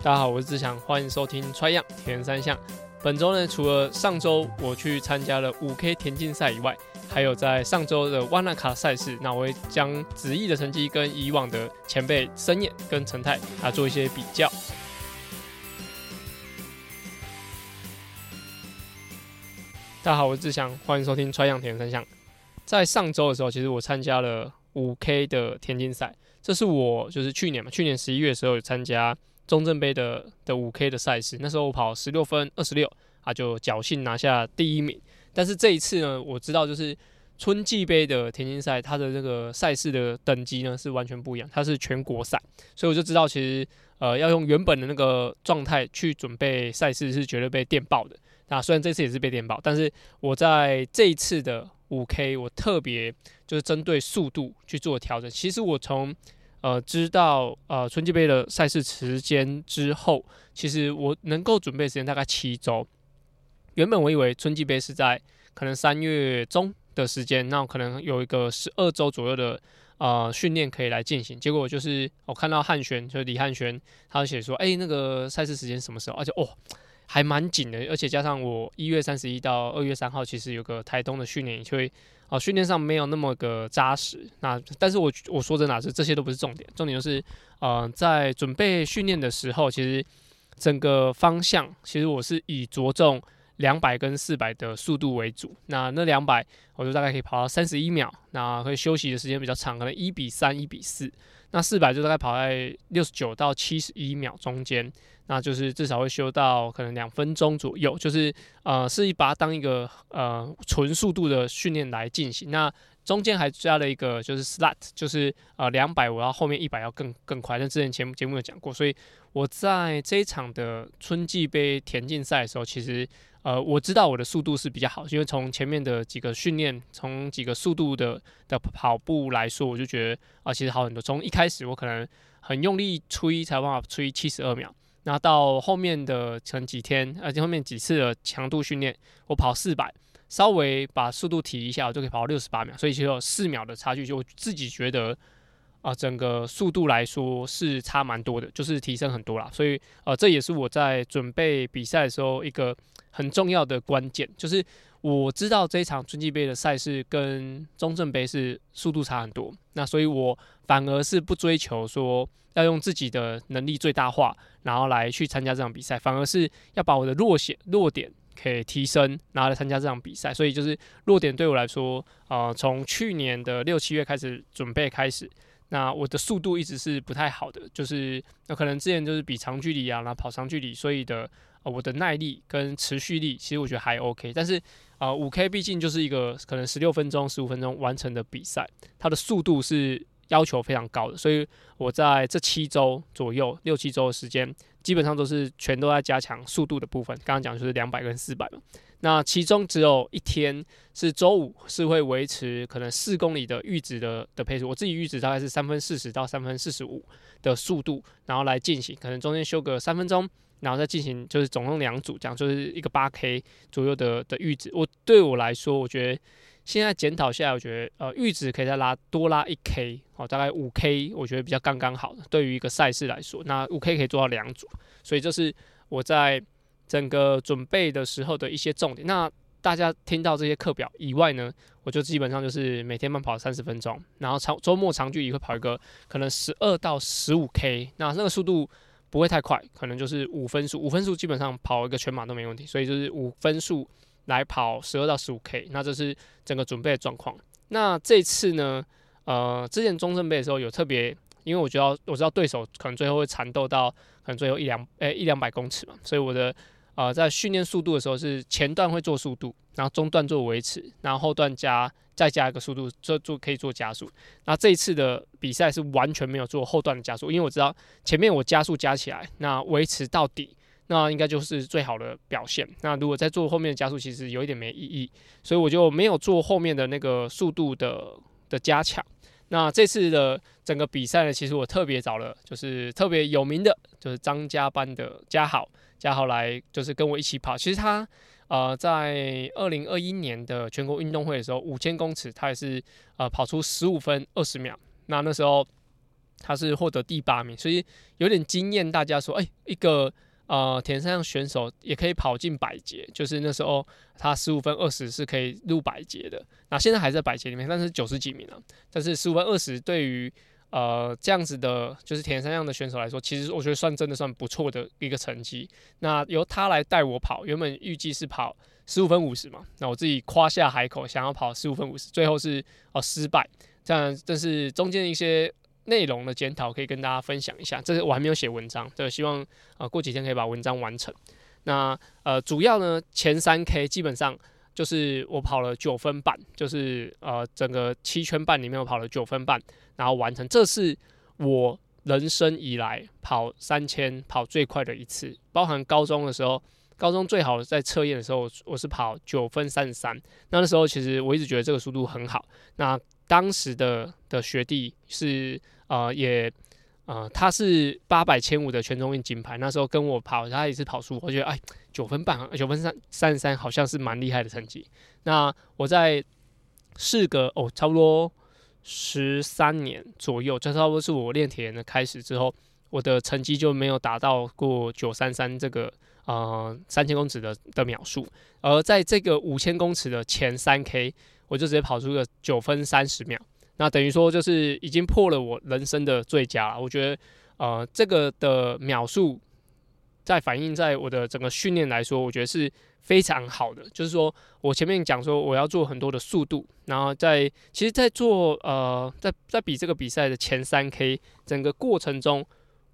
大家好，我是志祥，欢迎收听穿样田三项。本周呢，除了上周我去参加了五 K 田径赛以外，还有在上周的万纳卡赛事，那我会将子毅的成绩跟以往的前辈森彦跟陈泰啊做一些比较。大家好，我是志祥，欢迎收听穿样田三项。在上周的时候，其实我参加了五 K 的田径赛，这是我就是去年嘛，去年十一月的时候有参加。中正杯的的五 K 的赛事，那时候我跑十六分二十六啊，就侥幸拿下第一名。但是这一次呢，我知道就是春季杯的田径赛，它的这个赛事的等级呢是完全不一样，它是全国赛，所以我就知道其实呃要用原本的那个状态去准备赛事是绝对被电爆的。那虽然这次也是被电爆，但是我在这一次的五 K，我特别就是针对速度去做调整。其实我从呃，知道呃春季杯的赛事时间之后，其实我能够准备时间大概七周。原本我以为春季杯是在可能三月中的时间，那我可能有一个十二周左右的呃训练可以来进行。结果就是我看到汉轩，就是李汉轩，他写说，哎、那个赛事时间什么时候？而且哦。还蛮紧的，而且加上我一月三十一到二月三号，其实有个台东的训练，所以啊训练上没有那么个扎实。那但是我我说真的是这些都不是重点，重点就是呃在准备训练的时候，其实整个方向其实我是以着重两百跟四百的速度为主。那那两百我就大概可以跑到三十一秒，那会休息的时间比较长，可能一比三、一比四。那四百就大概跑在六十九到七十一秒中间，那就是至少会修到可能两分钟左右，就是呃，是一把它当一个呃纯速度的训练来进行。那中间还加了一个就是 slat，就是呃两百我要后面一百要更更快。那之前节目节目有讲过，所以我在这一场的春季杯田径赛的时候，其实。呃，我知道我的速度是比较好，因为从前面的几个训练，从几个速度的的跑步来说，我就觉得啊、其实好很多。从一开始我可能很用力吹，才办法吹七十二秒，那到后面的前几天，而且后面几次的强度训练，我跑四百，稍微把速度提一下，我就可以跑到六十八秒，所以其实有四秒的差距，就我自己觉得。啊，整个速度来说是差蛮多的，就是提升很多啦。所以，呃，这也是我在准备比赛的时候一个很重要的关键，就是我知道这一场春季杯的赛事跟中正杯是速度差很多，那所以我反而是不追求说要用自己的能力最大化，然后来去参加这场比赛，反而是要把我的弱点弱点可以提升，然后来参加这场比赛。所以，就是弱点对我来说，呃，从去年的六七月开始准备开始。那我的速度一直是不太好的，就是那可能之前就是比长距离啊，然后跑长距离，所以的呃我的耐力跟持续力其实我觉得还 OK，但是啊五 K 毕竟就是一个可能十六分钟、十五分钟完成的比赛，它的速度是要求非常高的，所以我在这七周左右、六七周的时间，基本上都是全都在加强速度的部分。刚刚讲就是两百跟四百嘛。那其中只有一天是周五，是会维持可能四公里的阈值的的配速。我自己阈值大概是三分四十到三分四十五的速度，然后来进行，可能中间休个三分钟，然后再进行，就是总共两组，这样就是一个八 K 左右的的阈值。我对我来说，我觉得现在检讨下来，我觉得呃阈值可以再拉多拉一 K，哦，大概五 K，我觉得比较刚刚好的。对于一个赛事来说，那五 K 可以做到两组，所以这是我在。整个准备的时候的一些重点，那大家听到这些课表以外呢，我就基本上就是每天慢跑三十分钟，然后长周末长距离会跑一个可能十二到十五 K，那那个速度不会太快，可能就是五分速，五分速基本上跑一个全马都没问题，所以就是五分速来跑十二到十五 K，那这是整个准备的状况。那这次呢，呃，之前中正杯的时候有特别，因为我觉得我知道对手可能最后会缠斗到可能最后一两诶、一两百公尺嘛，所以我的。呃，在训练速度的时候，是前段会做速度，然后中段做维持，然后后段加再加一个速度，做做可以做加速。那这一次的比赛是完全没有做后段的加速，因为我知道前面我加速加起来，那维持到底，那应该就是最好的表现。那如果再做后面的加速，其实有一点没意义，所以我就没有做后面的那个速度的的加强。那这次的整个比赛呢，其实我特别找了，就是特别有名的，就是张家班的嘉豪，嘉豪来就是跟我一起跑。其实他呃在二零二一年的全国运动会的时候，五千公尺他也是呃跑出十五分二十秒。那那时候他是获得第八名，所以有点惊艳大家说，哎、一个呃铁人三项选手也可以跑进百捷，就是那时候他十五分二十是可以入百捷的。那现在还在百捷里面，但是九十几名了。但是十五分二十对于呃这样子的，就是铁人三项的选手来说，其实我觉得算真的算不错的一个成绩。那由他来带我跑，原本预计是跑十五分五十嘛，那我自己夸下海口想要跑十五分五十，最后是哦失败。这样，这是中间一些。内容的检讨可以跟大家分享一下，这是我还没有写文章，对，希望、呃、过几天可以把文章完成。那呃主要呢前三 K 基本上就是我跑了九分半，就是呃整个七圈半里面我跑了九分半，然后完成。这是我人生以来跑三千跑最快的一次，包含高中的时候，高中最好在测验的时候我是跑九分三十三，那那时候其实我一直觉得这个速度很好。那当时的的学弟是。呃，也，呃，他是八百千五的全中运金牌，那时候跟我跑，他也是跑输，我觉得哎，九分半，九分三三十三，好像是蛮厉害的成绩。那我在事隔哦，差不多十三年左右，这差不多是我练铁人的开始之后，我的成绩就没有达到过九三三这个呃三千公尺的的秒数，而在这个五千公尺的前三 K，我就直接跑出个九分三十秒。那等于说就是已经破了我人生的最佳。我觉得，呃，这个的秒数，在反映在我的整个训练来说，我觉得是非常好的。就是说我前面讲说我要做很多的速度，然后在其实，在做呃，在在比这个比赛的前三 K 整个过程中，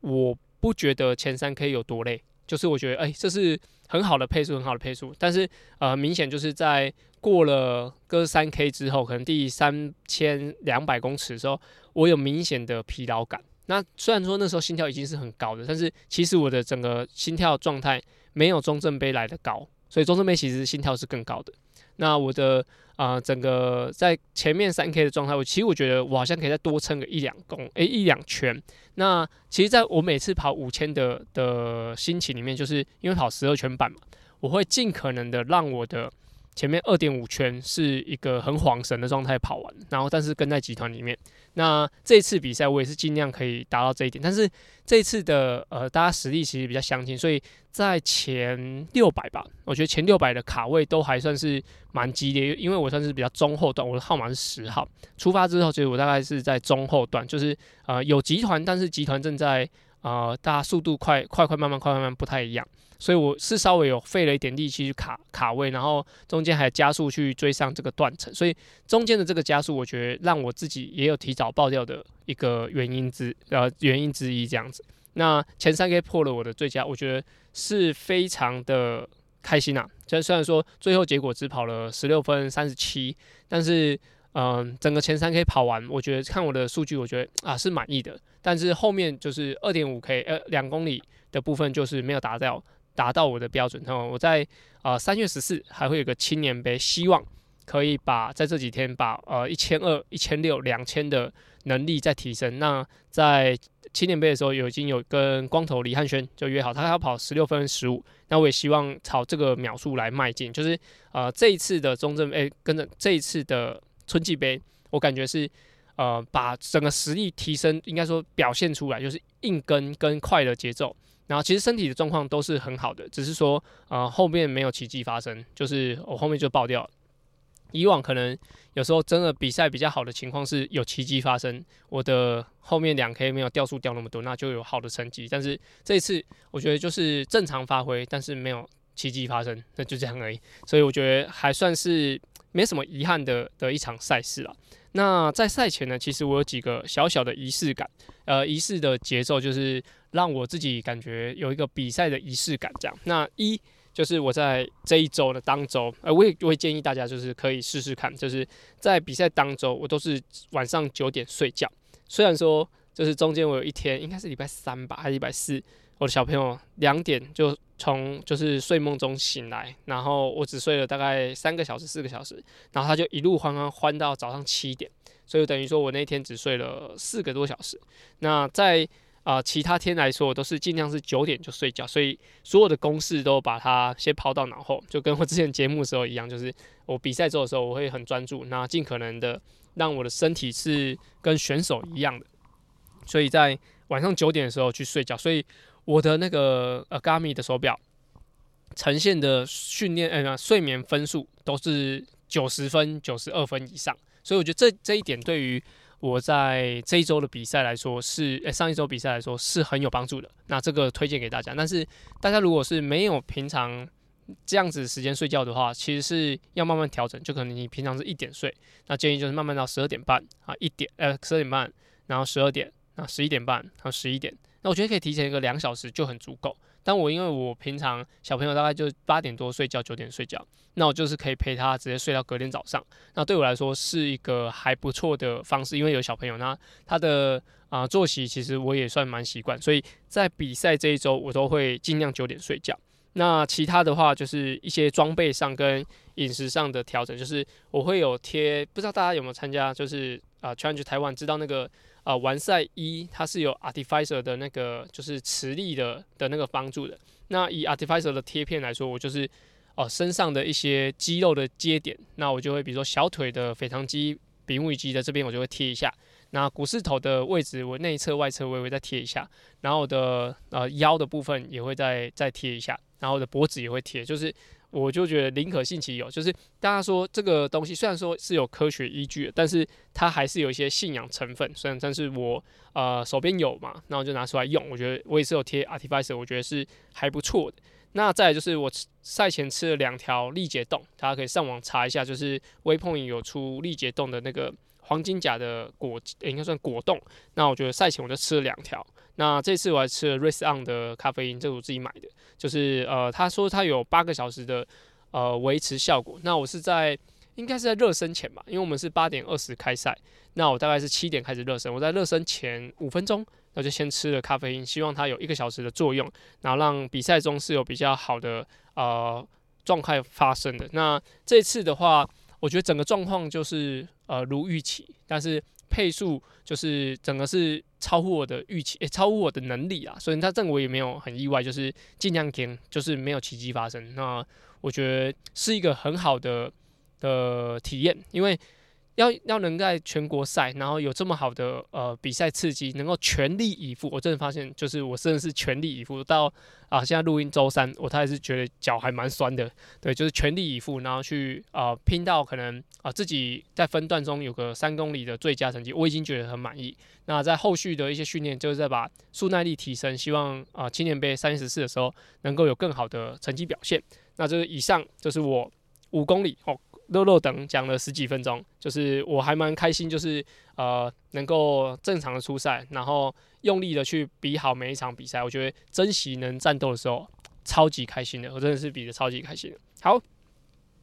我不觉得前三 K 有多累，就是我觉得哎、这是很好的配速，很好的配速。但是呃，明显就是在。过了个三 K 之后，可能第三千两百公尺的时候，我有明显的疲劳感。那虽然说那时候心跳已经是很高的，但是其实我的整个心跳状态没有中正杯来的高，所以中正杯其实心跳是更高的。那我的啊、整个在前面三 K 的状态，我其实我觉得我好像可以再多撑个一两公，诶、一两圈。那其实在我每次跑五千的的心情里面，就是因为跑十二圈半嘛，我会尽可能的让我的。前面二点五圈是一个很晃神的状态跑完，然后但是跟在集团里面。那这次比赛我也是尽量可以达到这一点，但是这次的呃大家实力其实比较相近，所以在前六百吧，我觉得前六百的卡位都还算是蛮激烈，因为我算是比较中后段，我的号码是十号。出发之后，其实我大概是在中后段，就是呃有集团，但是集团正在呃大家速度快快快慢慢快慢慢不太一样。所以我是稍微有费了一点力气去卡卡位，然后中间还加速去追上这个断层，所以中间的这个加速，我觉得让我自己也有提早爆掉的一个原因之呃原因之一这样子。那前三 K 破了我的最佳，我觉得是非常的开心呐。虽虽然说最后结果只跑了十六分三十七，但是嗯、整个前三 K 跑完，我觉得看我的数据，我觉得啊是满意的。但是后面就是二点五 K 呃两公里的部分就是没有达到。达到我的标准，然后我在呃三月十四还会有个青年杯，希望可以把在这几天把呃一千二、一千六、两千的能力再提升。那在青年杯的时候，有已经有跟光头李汉轩就约好，他要跑十六分十五。那我也希望朝这个秒数来迈进，就是呃这一次的中正杯跟着这一次的春季杯，我感觉是呃把整个实力提升，应该说表现出来，就是硬跟跟快的节奏。然后其实身体的状况都是很好的，只是说呃后面没有奇迹发生，就是我后面就爆掉了。以往可能有时候真的比赛比较好的情况是有奇迹发生，我的后面两 K 没有掉速掉那么多，那就有好的成绩。但是这一次我觉得就是正常发挥，但是没有奇迹发生，那就这样而已。所以我觉得还算是没什么遗憾的的一场赛事了。那在赛前呢，其实我有几个小小的仪式感，呃，仪式的节奏就是让我自己感觉有一个比赛的仪式感。这样，那一就是我在这一周的当周，呃，我也我会建议大家就是可以试试看，就是在比赛当周，我都是晚上九点睡觉。虽然说就是中间我有一天应该是礼拜三吧，还是礼拜四。我的小朋友两点就从就是睡梦中醒来，然后我只睡了大概三个小时、四个小时，然后他就一路欢欢欢到早上七点，所以等于说我那天只睡了四个多小时。那在啊、其他天来说，我都是尽量是九点就睡觉，所以所有的公式都把它先抛到脑后，就跟我之前节目的时候一样，就是我比赛做的时候我会很专注，那尽可能的让我的身体是跟选手一样的。所以在晚上九点的时候去睡觉。所以我的那个呃 GAMI 的手表呈现的训练呃睡眠分数都是九十分、九十二分以上。所以我觉得这这一点对于我在这一周的比赛来说是，呃上一周比赛来说是很有帮助的。那这个推荐给大家。但是大家如果是没有平常这样子时间睡觉的话，其实是要慢慢调整。就可能你平常是一点睡，那建议就是慢慢到十二点半啊，一点呃十二点半，然后十二点，啊十一点半，然后十一点。那我觉得可以提前一个两小时就很足够。但我因为我平常小朋友大概就八点多睡觉，九点睡觉，那我就是可以陪他直接睡到隔天早上。那对我来说是一个还不错的方式，因为有小朋友，那他的啊、作息其实我也算蛮习惯，所以在比赛这一周我都会尽量九点睡觉。那其他的话就是一些装备上跟饮食上的调整，就是我会有贴，不知道大家有没有参加，就是啊、呃、Challenge 台湾知道那个。啊，完赛一它是有 Artificer 的那个就是磁力的的那个帮助的。那以 Artificer 的贴片来说，我就是哦、呃、身上的一些肌肉的接点，那我就会比如说小腿的腓肠肌、比目鱼肌的这边我就会贴一下。那股四头的位置，我内侧、外侧微微再贴一下。然后我的呃腰的部分也会再再贴一下，然后我的脖子也会贴，就是。我就觉得宁可信其有，就是大家说这个东西虽然说是有科学依据的，但是它还是有一些信仰成分。虽然但是我呃手边有嘛，那我就拿出来用。我觉得我也是有贴 Artificer，我觉得是还不错的。那再就是我赛前吃了两条力竭冻，大家可以上网查一下，就是 Waypoint 有出力竭冻的那个黄金甲的果，应该算果冻。那我觉得赛前我就吃了两条。那这次我还吃了 Race On 的咖啡因，这是我自己买的，就是呃，他说他有八个小时的呃维持效果。那我是在应该是在热身前吧，因为我们是八点二十开赛，那我大概是七点开始热身，我在热身前五分钟，那就先吃了咖啡因，希望它有一个小时的作用，然后让比赛中是有比较好的呃状态发生的。那这次的话，我觉得整个状况就是呃如预期，但是。配速就是整个是超乎我的预期，诶、欸，超乎我的能力啊，所以他这我也没有很意外，就是尽量给，就是没有奇迹发生。那我觉得是一个很好的的体验，因为。要要能在全国赛，然后有这么好的呃比赛刺激，能够全力以赴，我真的发现，就是我真的是全力以赴到啊，现在录音周三，我他还是觉得脚还蛮酸的，对，就是全力以赴，然后去啊、拼到可能啊自己在分段中有个三公里的最佳成绩，我已经觉得很满意。那在后续的一些训练，就是在把速耐力提升，希望啊青年杯三十四的时候能够有更好的成绩表现。那这是以上就是我五公里哦。肉肉等讲了十几分钟，就是我还蛮开心，就是呃能够正常的出赛，然后用力的去比好每一场比赛。我觉得珍惜能战斗的时候，超级开心的，我真的是比的超级开心。好，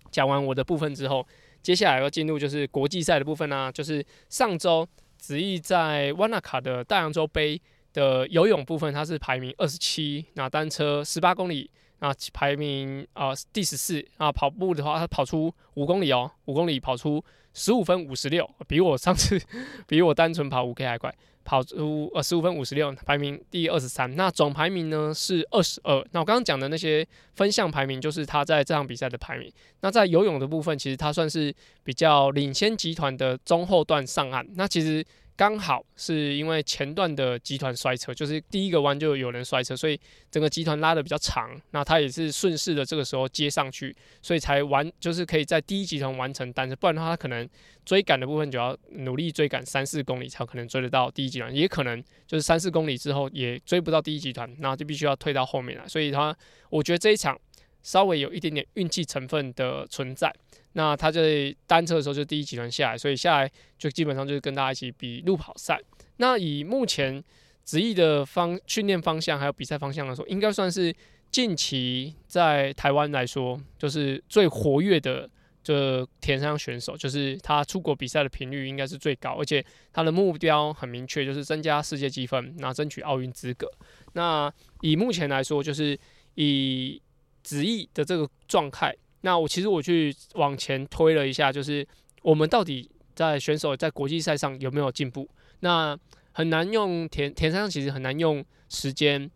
讲完我的部分之后，接下来要进入就是国际赛的部分啦、啊，就是上周子毅在瓦纳卡的大洋洲杯的游泳部分，他是排名二十七，那单车十八公里。啊，排名啊、第十四啊，跑步的话，他跑出五公里哦，五公里跑出十五分五十六，比我上次 比我单纯跑五 K 还快，跑出呃十五分五十六，排名第二十三。那总排名呢是二十二。那我刚刚讲的那些分项排名，就是他在这场比赛的排名。那在游泳的部分，其实他算是比较领先集团的中后段上岸。那其实。刚好是因为前段的集团摔车，就是第一个弯就有人摔车，所以整个集团拉得比较长。那他也是顺势的这个时候接上去，所以才完，就是可以在第一集团完成单子。不然的话，他可能追赶的部分就要努力追赶三四公里，才可能追得到第一集团。也可能就是三四公里之后也追不到第一集团，那就必须要退到后面来。所以他，我觉得这一场稍微有一点点运气成分的存在。那他在单车的时候就第一集团下来，所以下来就基本上就是跟大家一起比路跑赛。那以目前子毅的方训练方向还有比赛方向来说，应该算是近期在台湾来说就是最活跃的这田山选手，就是他出国比赛的频率应该是最高，而且他的目标很明确，就是增加世界积分，那争取奥运资格。那以目前来说，就是以子毅的这个状态。那我其实我去往前推了一下，就是我们到底在选手在国际赛上有没有进步？那很难用田田三项，其实很难用时间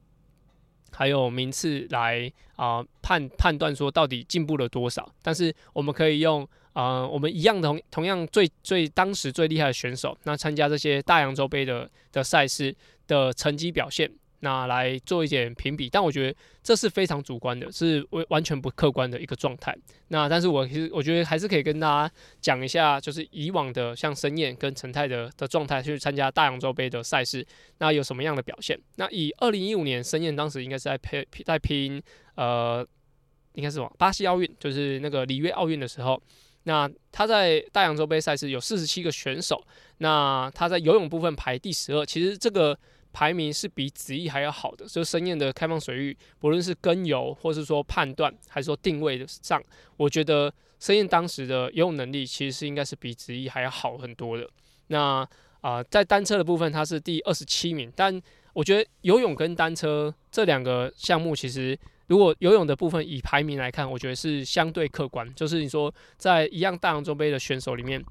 还有名次来啊、判判断说到底进步了多少。但是我们可以用啊、我们一样同同样最最当时最厉害的选手，那参加这些大洋洲杯的的赛事的成绩表现。那来做一点评比，但我觉得这是非常主观的，是完完全不客观的一个状态。那但是我其实我觉得还是可以跟大家讲一下，就是以往的像申燕跟陈泰的的状态去参加大洋洲杯的赛事，那有什么样的表现？那以二零一五年申燕当时应该是在拼在拼呃，应该是什么巴西奥运，就是那个里约奥运的时候，那他在大洋洲杯赛事有四十七个选手，那他在游泳部分排第十二，其实这个。排名是比子毅还要好的，就是申燕的开放水域，不论是跟游，或是说判断，还是说定位上，我觉得申燕当时的游泳能力其实是应该是比子毅还要好很多的。那啊、在单车的部分，他是第二十七名，但我觉得游泳跟单车这两个项目，其实如果游泳的部分以排名来看，我觉得是相对客观，就是你说在一样大洋洲杯的选手里面。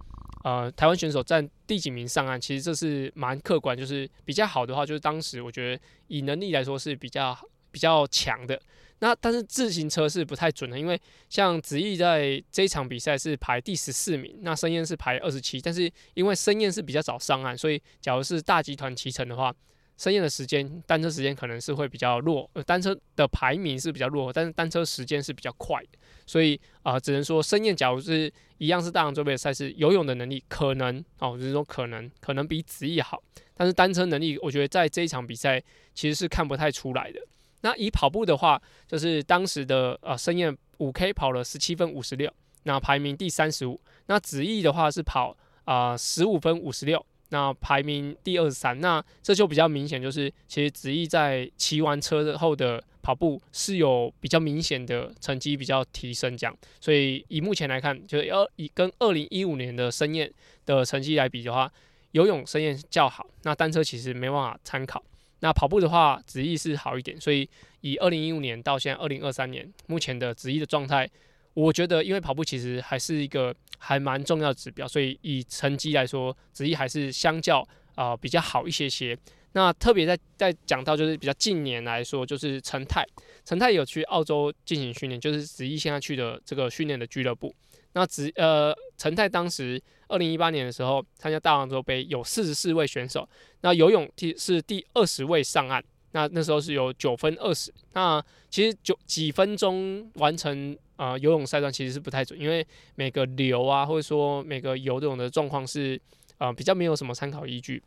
呃，台湾选手占第几名上岸，其实这是蛮客观，就是比较好的话，就是当时我觉得以能力来说是比较比较强的。那但是自行车是不太准的，因为像子毅在这一场比赛是排第十四名，那申燕是排二十七，但是因为申燕是比较早上岸，所以假如是大集团骑乘的话。深夜的时间，单车时间可能是会比较弱，呃，单车的排名是比较弱，但是单车时间是比较快，所以啊、只能说深夜假如是一样是大洋洲杯的赛事，游泳的能力可能哦，只是说可能可能比子毅好，但是单车能力，我觉得在这一场比赛其实是看不太出来的。那以跑步的话，就是当时的呃深夜五 K 跑了十七分五十六，那排名第三十五，那子毅的话是跑啊十五分五十六。那排名第二三，那这就比较明显，就是其实子毅在骑完车后的跑步是有比较明显的成绩比较提升这样，所以以目前来看，就要以跟二零一五年的申燕的成绩来比的话，游泳申燕较好，那单车其实没办法参考。那跑步的话，子毅是好一点，所以以二零一五年到现在二零二三年目前的子毅的状态。我觉得，因为跑步其实还是一个还蛮重要的指标，所以以成绩来说，子毅还是相较啊、呃、比较好一些些。那特别在在讲到就是比较近年来说，就是陈泰，陈泰有去澳洲进行训练，就是子毅现在去的这个训练的俱乐部。那子呃陈泰当时二零一八年的时候参加大洋洲杯，有四十四位选手，那游泳第是第二十位上岸。那那时候是有九分二十，那其实九几分钟完成啊、游泳赛段其实是不太准，因为每个流啊或者说每个游泳的状况是啊、比较没有什么参考依据，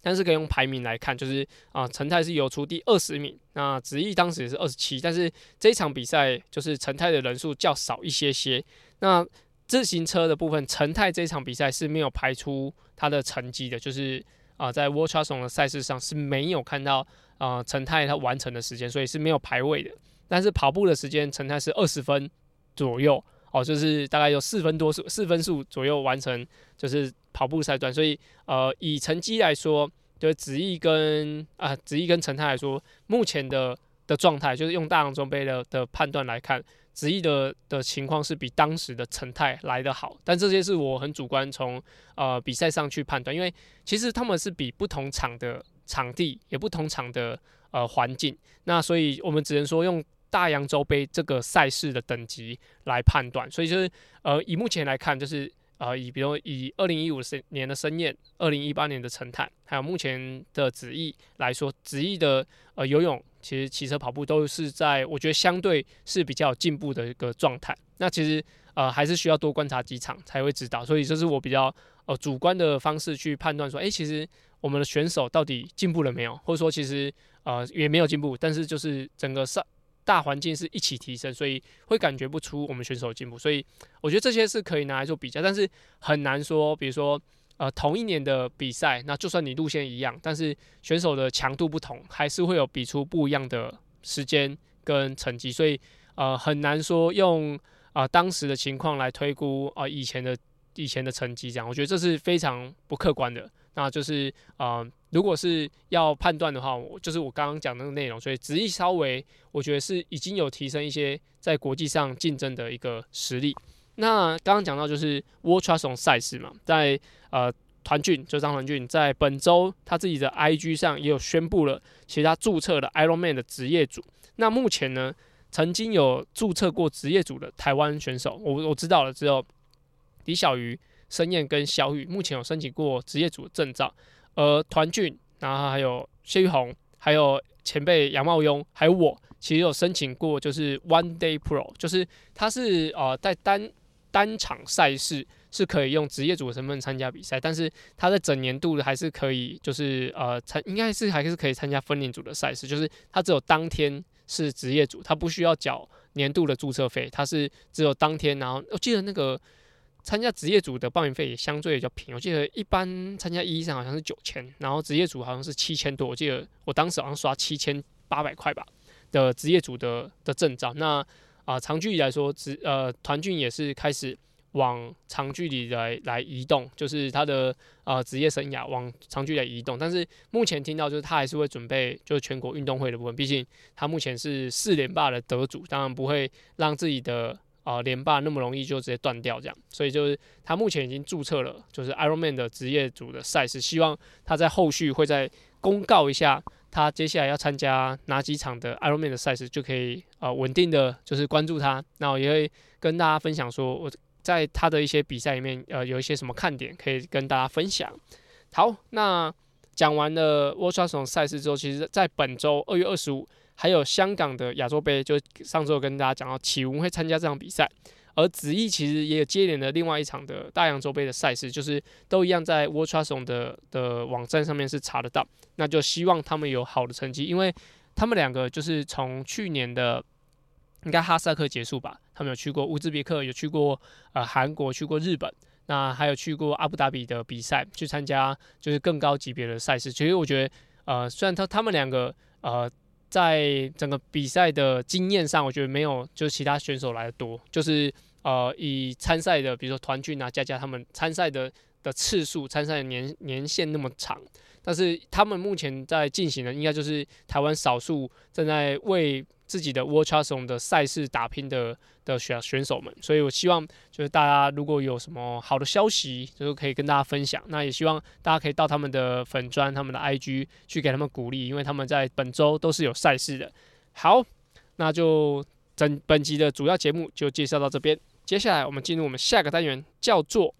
但是可以用排名来看，就是啊陈泰是游出第二十名，那子毅当时也是二十七，但是这一场比赛就是陈泰的人数较少一些些。那自行车的部分，陈泰这一场比赛是没有排出他的成绩的，就是啊、在 World Triathlon 的赛事上是没有看到。啊，陈、呃、泰他完成的时间，所以是没有排位的。但是跑步的时间，陈泰是二十分左右哦，就是大概有四分多数四分数左右完成，就是跑步赛段。所以呃，以成绩来说，就子毅跟啊子毅跟陈泰来说，目前的的状态，就是用大洋洲杯的的判断来看，子毅的的情况是比当时的陈泰来得好。但这些是我很主观从呃比赛上去判断，因为其实他们是比不同场的。场地也不同场的呃环境，那所以我们只能说用大洋洲杯这个赛事的等级来判断。所以就是呃以目前来看，就是呃以比如以二零一五年的申燕，二零一八年的陈坦，还有目前的子翼来说，子翼的呃游泳其实骑车跑步都是在我觉得相对是比较进步的一个状态。那其实呃还是需要多观察几场才会知道。所以这是我比较呃主观的方式去判断说，诶、其实。我们的选手到底进步了没有？或者说，其实呃也没有进步，但是就是整个上大环境是一起提升，所以会感觉不出我们选手进步。所以我觉得这些是可以拿来做比较，但是很难说，比如说呃同一年的比赛，那就算你路线一样，但是选手的强度不同，还是会有比出不一样的时间跟成绩。所以呃很难说用啊、呃、当时的情况来推估啊、呃、以前的以前的成绩这样，我觉得这是非常不客观的。那就是啊、如果是要判断的话，我就是我刚刚讲的那个内容，所以子毅稍微我觉得是已经有提升一些在国际上竞争的一个实力。那刚刚讲到就是 World Triathlon 赛事嘛，在呃团俊就张团俊在本周他自己的 IG 上也有宣布了，其他注册了 Ironman 的职业组。那目前呢，曾经有注册过职业组的台湾选手，我我知道了，只有李小鱼、申燕跟小雨目前有申请过职业组的证照，而团俊，然后还有谢玉红，还有前辈杨茂庸，还有我，其实有申请过，就是 One Day Pro，就是他是呃在单单场赛事是可以用职业组的身份参加比赛，但是他在整年度的还是可以，就是呃参应该是还是可以参加分龄组的赛事，就是他只有当天是职业组，他不需要缴年度的注册费，他是只有当天，然后我记得那个。参加职业组的报名费也相对比较便宜，我记得一般参加一上好像是九千，然后职业组好像是七千多。我记得我当时好像刷七千八百块吧的职业组的的证照。那啊、长距离来说，职呃团俊也是开始往长距离来来移动，就是他的呃职业生涯往长距离移动。但是目前听到就是他还是会准备就是全国运动会的部分，毕竟他目前是四连霸的得主，当然不会让自己的。啊，连霸那么容易就直接断掉这样，所以就是他目前已经注册了，就是 Ironman 的职业组的赛事，希望他在后续会再公告一下他接下来要参加哪几场的 Ironman 的赛事，就可以呃稳定的就是关注他，那我也会跟大家分享说我在他的一些比赛里面呃有一些什么看点可以跟大家分享。好，那讲完了 World Triathlon 赛事之后，其实在本周二月二十五。还有香港的亚洲杯，就上周跟大家讲到启文会参加这场比赛，而子毅其实也有接连的另外一场的大洋洲杯的赛事，就是都一样在 World Triathlon 的的网站上面是查得到，那就希望他们有好的成绩，因为他们两个就是从去年的应该哈萨克结束吧，他们有去过乌兹别克，有去过呃韩国，去过日本，那还有去过阿布达比的比赛，去参加就是更高级别的赛事。其实我觉得呃，虽然他他们两个呃。在整个比赛的经验上，我觉得没有就是其他选手来的多。就是呃，以参赛的，比如说团俊啊、佳佳他们参赛的的次数、参赛年年限那么长，但是他们目前在进行的，应该就是台湾少数正在为自己的 World Triathlon 的赛事打拼的的选选手们，所以我希望就是大家如果有什么好的消息，就是可以跟大家分享。那也希望大家可以到他们的粉专、他们的 IG 去给他们鼓励，因为他们在本周都是有赛事的。好，那就整本集的主要节目就介绍到这边，接下来我们进入我们下个单元，叫做。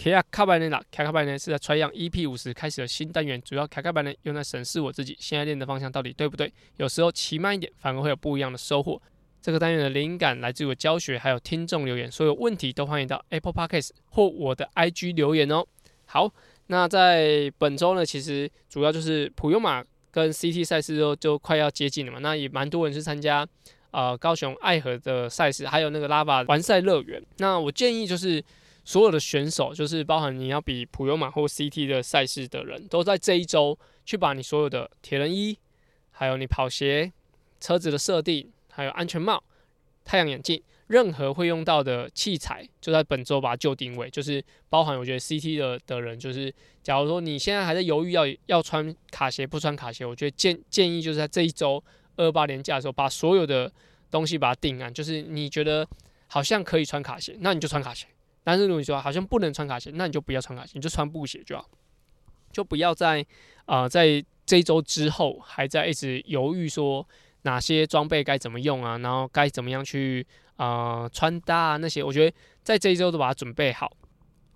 卡卡班呢？卡卡班呢是在 Tri 样 EP 五十开始的新单元，主要卡卡班呢用来审视我自己现在练的方向到底对不对。有时候骑慢一点，反而会有不一样的收获。这个单元的灵感来自于我教学，还有听众留言，所有问题都欢迎到 Apple Podcast 或我的 IG 留言哦。好，那在本周呢，其实主要就是普悠玛跟 CT 赛事都就快要接近了嘛。那也蛮多人是参加呃高雄爱河的赛事，还有那个拉瓦环赛乐园。那我建议就是。所有的选手，就是包含你要比普悠玛或 CT 的赛事的人，都在这一周去把你所有的铁人衣，还有你跑鞋、车子的设定，还有安全帽、太阳眼镜，任何会用到的器材，就在本周把它就定位。就是包含我觉得 CT 的的人，就是假如说你现在还在犹豫要要穿卡鞋不穿卡鞋，我觉得建建议就是在这一周二八年假的时候，把所有的东西把它定案。就是你觉得好像可以穿卡鞋，那你就穿卡鞋。但是如果你说好像不能穿卡鞋，那你就不要穿卡鞋，你就穿布鞋就好，就不要在啊、在这一周之后还在一直犹豫说哪些装备该怎么用啊，然后该怎么样去啊、穿搭啊那些，我觉得在这一周都把它准备好，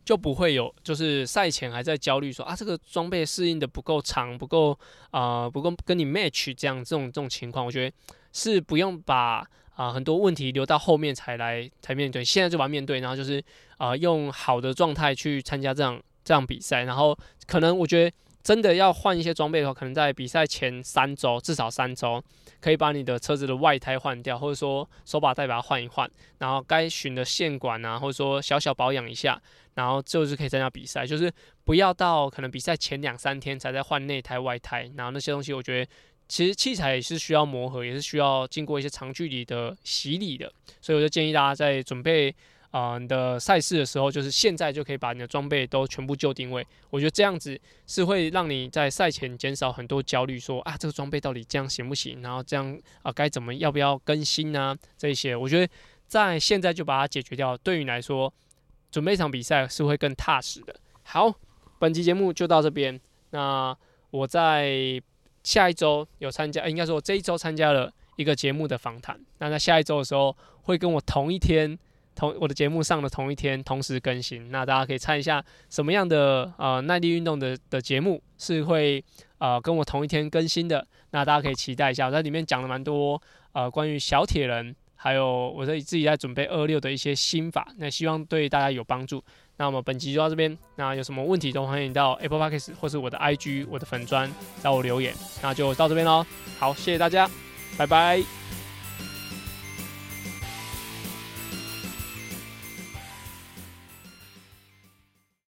就不会有就是赛前还在焦虑说啊这个装备适应的不够长，不够啊、不够跟你 match 这样这种这种情况，我觉得是不用把。啊，很多问题留到后面才来才面对，现在就把它面对，然后就是啊，用好的状态去参加这样这样比赛，然后可能我觉得真的要换一些装备的话，可能在比赛前三周至少三周，可以把你的车子的外胎换掉，或者说手把带把它换一换，然后该选的线管啊，或者说小小保养一下，然后就是可以参加比赛，就是不要到可能比赛前两三天才在换内胎外胎，然后那些东西我觉得。其实器材也是需要磨合，也是需要经过一些长距离的洗礼的，所以我就建议大家在准备啊、你的赛事的时候，就是现在就可以把你的装备都全部就定位。我觉得这样子是会让你在赛前减少很多焦虑，说啊这个装备到底这样行不行？然后这样啊该怎么要不要更新呢、这些我觉得在现在就把它解决掉，对于你来说准备一场比赛是会更踏实的。好，本期节目就到这边，那我在。下一周有参加，应该说我这一周参加了一个节目的访谈。那在下一周的时候，会跟我同一天同我的节目上的同一天同时更新。那大家可以猜一下什么样的呃耐力运动的的节目是会呃跟我同一天更新的。那大家可以期待一下，我在里面讲了蛮多呃关于小铁人，还有我自己自己在准备二六的一些心法。那希望对大家有帮助。那我们本集就到这边，那有什么问题都欢迎到 Apple Podcast 或是我的 IG、我的粉专找我留言。那就到这边喽，好，谢谢大家，拜拜。